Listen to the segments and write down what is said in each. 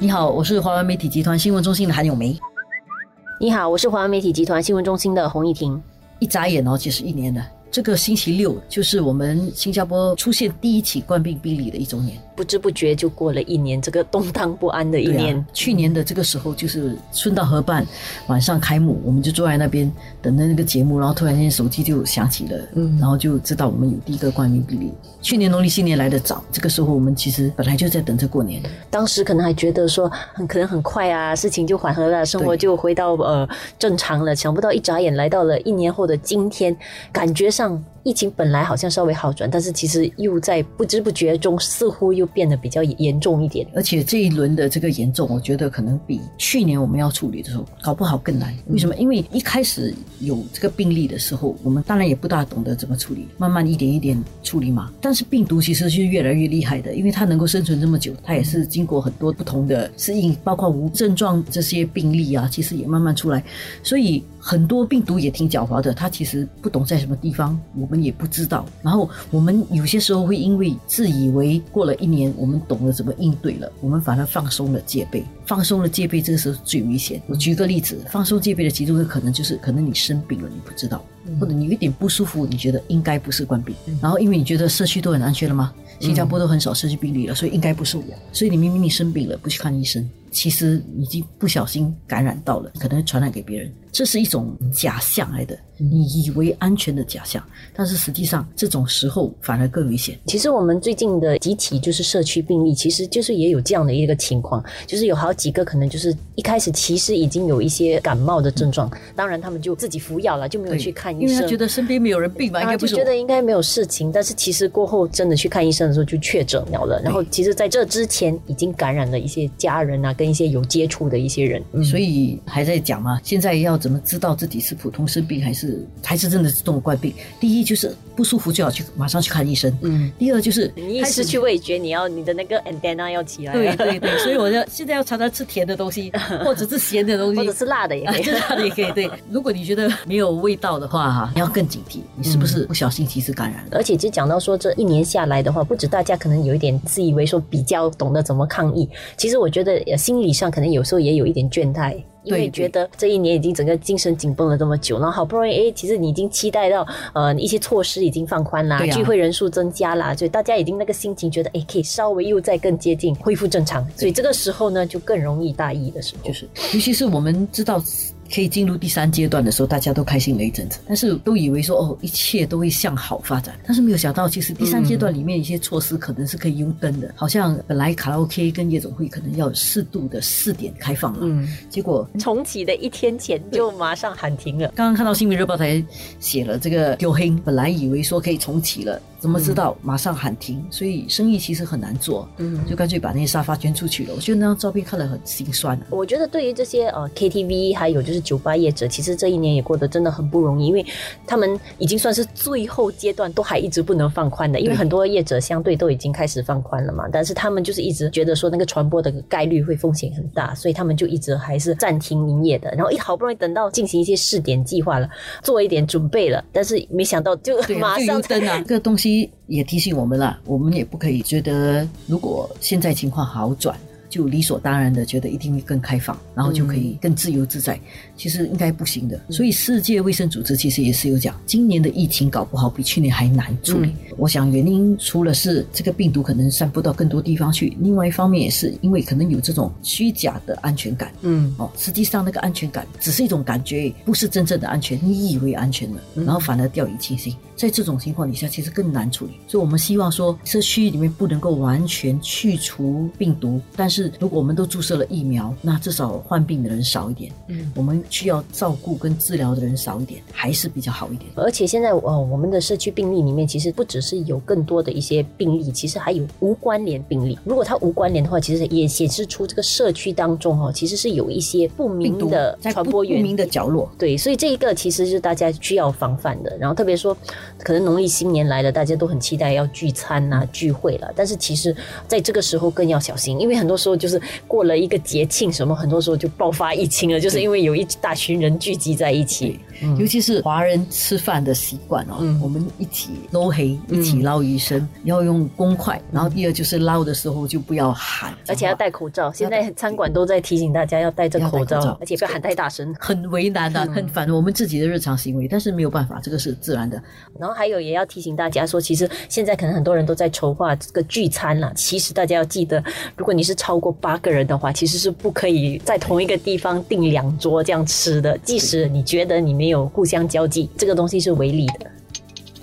你好，我是华文媒体集团新闻中心的韩永梅。你好，我是华文媒体集团新闻中心的洪艺婷。一眨眼哦，就是一年了。这个星期六就是我们新加坡出现第一起冠病病例的一周年。不知不觉就过了一年，这个动荡不安的一年。去年的这个时候就是顺道河畔，晚上开幕，我们就坐在那边等着那个节目，然后突然间手机就响起了，嗯，然后就知道我们有第一个冠军比例。去年农历新年来的早，这个时候我们其实本来就在等着过年。当时可能还觉得说很可能很快啊，事情就缓和了，生活就回到呃正常了。想不到一眨眼来到了一年后的今天，感觉上疫情本来好像稍微好转，但是其实又在不知不觉中似乎又。变得比较严重一点，而且这一轮的这个严重，我觉得可能比去年我们要处理的时候搞不好更难。为什么？因为一开始有这个病例的时候，我们当然也不大懂得怎么处理，慢慢一点一点处理嘛。但是病毒其实是越来越厉害的，因为它能够生存这么久，它也是经过很多不同的适应，包括无症状这些病例啊，其实也慢慢出来，所以。很多病毒也挺狡猾的，它其实不懂在什么地方，我们也不知道。然后我们有些时候会因为自以为过了一年，我们懂了怎么应对了，我们反而放松了戒备，放松了戒备，这个时候最危险。我举个例子，放松戒备的其中一个可能就是，可能你生病了，你不知道，或者你有一点不舒服，你觉得应该不是冠病，然后因为你觉得社区都很安全了吗？新加坡都很少社区病例了，所以应该不是我，所以你明明你生病了，不去看医生，其实已经不小心感染到了，可能传染给别人。这是一种假象来的。你以为安全的假象，但是实际上这种时候反而更危险。其实我们最近的集体就是社区病例，其实就是也有这样的一个情况，就是有好几个可能就是一开始其实已经有一些感冒的症状，当然他们就自己服药了，就没有去看医生，因为他觉得身边没有人病吧，应该不是。觉得应该没有事情，但是其实过后真的去看医生的时候就确诊了了。然后其实在这之前已经感染了一些家人啊，跟一些有接触的一些人，所以还在讲嘛。现在要怎么知道自己是普通生病还是还是真的是动了怪病？第一就是不舒服就要去马上去看医生。嗯。第二就是你一失去味觉，你要你的那个 antenna 要起来。对对对。所以我要现在要常常吃甜的东西，或者是咸的东西，或者是辣的也可以。辣的也可以。对。如果你觉得没有味道的话，哈，你要更警惕，你是不是不小心其实感染了？而且就讲到说这一年下来的话，不止大家可能有一点自以为说比较懂得怎么抗疫，其实我觉得心理上可能有时候也有一点倦怠。因为觉得这一年已经整个精神紧绷了这么久，然后好不容易哎，其实你已经期待到呃一些措施已经放宽啦，聚会人数增加啦，所以大家已经那个心情觉得哎可以稍微又再更接近恢复正常，所以这个时候呢就更容易大意的时候，就是尤其是我们知道。可以进入第三阶段的时候，大家都开心了一阵子，但是都以为说哦，一切都会向好发展，但是没有想到，其实第三阶段里面一些措施可能是可以优登的，好像本来卡拉 OK 跟夜总会可能要适度的试点开放了，嗯，结果重启的一天前就马上喊停了。刚刚看到新闻日报才写了这个丢黑，本来以为说可以重启了。怎么知道马上喊停？所以生意其实很难做，嗯，就干脆把那些沙发捐出去了。我觉得那张照片看了很心酸。我觉得对于这些呃 KTV 还有就是酒吧业者，其实这一年也过得真的很不容易，因为他们已经算是最后阶段都还一直不能放宽的，因为很多业者相对都已经开始放宽了嘛，但是他们就是一直觉得说那个传播的概率会风险很大，所以他们就一直还是暂停营业的。然后一好不容易等到进行一些试点计划了，做一点准备了，但是没想到就马上灯啊，这个东西。也提醒我们了，我们也不可以觉得，如果现在情况好转。就理所当然的觉得一定会更开放，然后就可以更自由自在。其实应该不行的。所以世界卫生组织其实也是有讲，今年的疫情搞不好比去年还难处理。我想原因除了是这个病毒可能散布到更多地方去，另外一方面也是因为可能有这种虚假的安全感。嗯，哦，实际上那个安全感只是一种感觉，不是真正的安全。你以为安全了，然后反而掉以轻心。在这种情况底下，其实更难处理。所以我们希望说，社区里面不能够完全去除病毒，但是。如果我们都注射了疫苗，那至少患病的人少一点，嗯，我们需要照顾跟治疗的人少一点，还是比较好一点。而且现在，呃，我们的社区病例里面，其实不只是有更多的一些病例，其实还有无关联病例。如果它无关联的话，其实也显示出这个社区当中，哈，其实是有一些不明的传播源、不明的角落。对，所以这一个其实是大家需要防范的。然后特别说，可能农历新年来了，大家都很期待要聚餐啊、聚会了，但是其实在这个时候更要小心，因为很多时候。候就是过了一个节庆，什么很多时候就爆发疫情了，就是因为有一大群人聚集在一起。尤其是华人吃饭的习惯哦，我们一起捞黑，一起捞鱼生，要用公筷。然后第二就是捞的时候就不要喊，而且要戴口罩。现在餐馆都在提醒大家要戴着口罩，而且不要喊太大声，很为难的，很反我们自己的日常行为。但是没有办法，这个是自然的。然后还有也要提醒大家说，其实现在可能很多人都在筹划这个聚餐了。其实大家要记得，如果你是超过八个人的话，其实是不可以在同一个地方订两桌这样吃的。即使你觉得你没有互相交际，这个东西是违例的。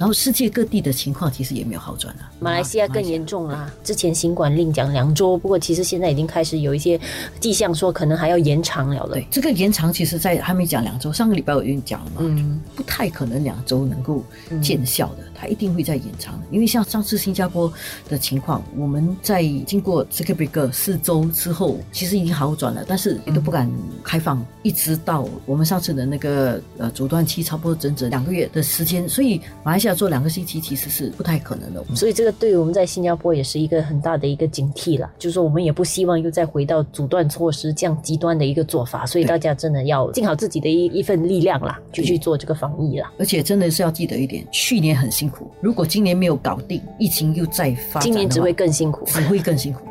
然后世界各地的情况其实也没有好转啊，马来西亚更严重啦。之前新冠令讲两周，不过其实现在已经开始有一些迹象说可能还要延长了了。对，这个延长其实在还没讲两周，上个礼拜我已经讲了嘛，嗯，不太可能两周能够见效的。它一定会在延长，因为像上次新加坡的情况，我们在经过这个 break 四周之后，其实已经好转了，但是也都不敢开放，一直到我们上次的那个呃阻断期，差不多整整两个月的时间，所以马来西亚做两个星期其实是不太可能的。所以这个对于我们在新加坡也是一个很大的一个警惕了，就是说我们也不希望又再回到阻断措施这样极端的一个做法，所以大家真的要尽好自己的一一份力量啦，就去做这个防疫啦。而且真的是要记得一点，去年很辛苦。如果今年没有搞定，疫情又再发，今年只会更辛苦，只会更辛苦。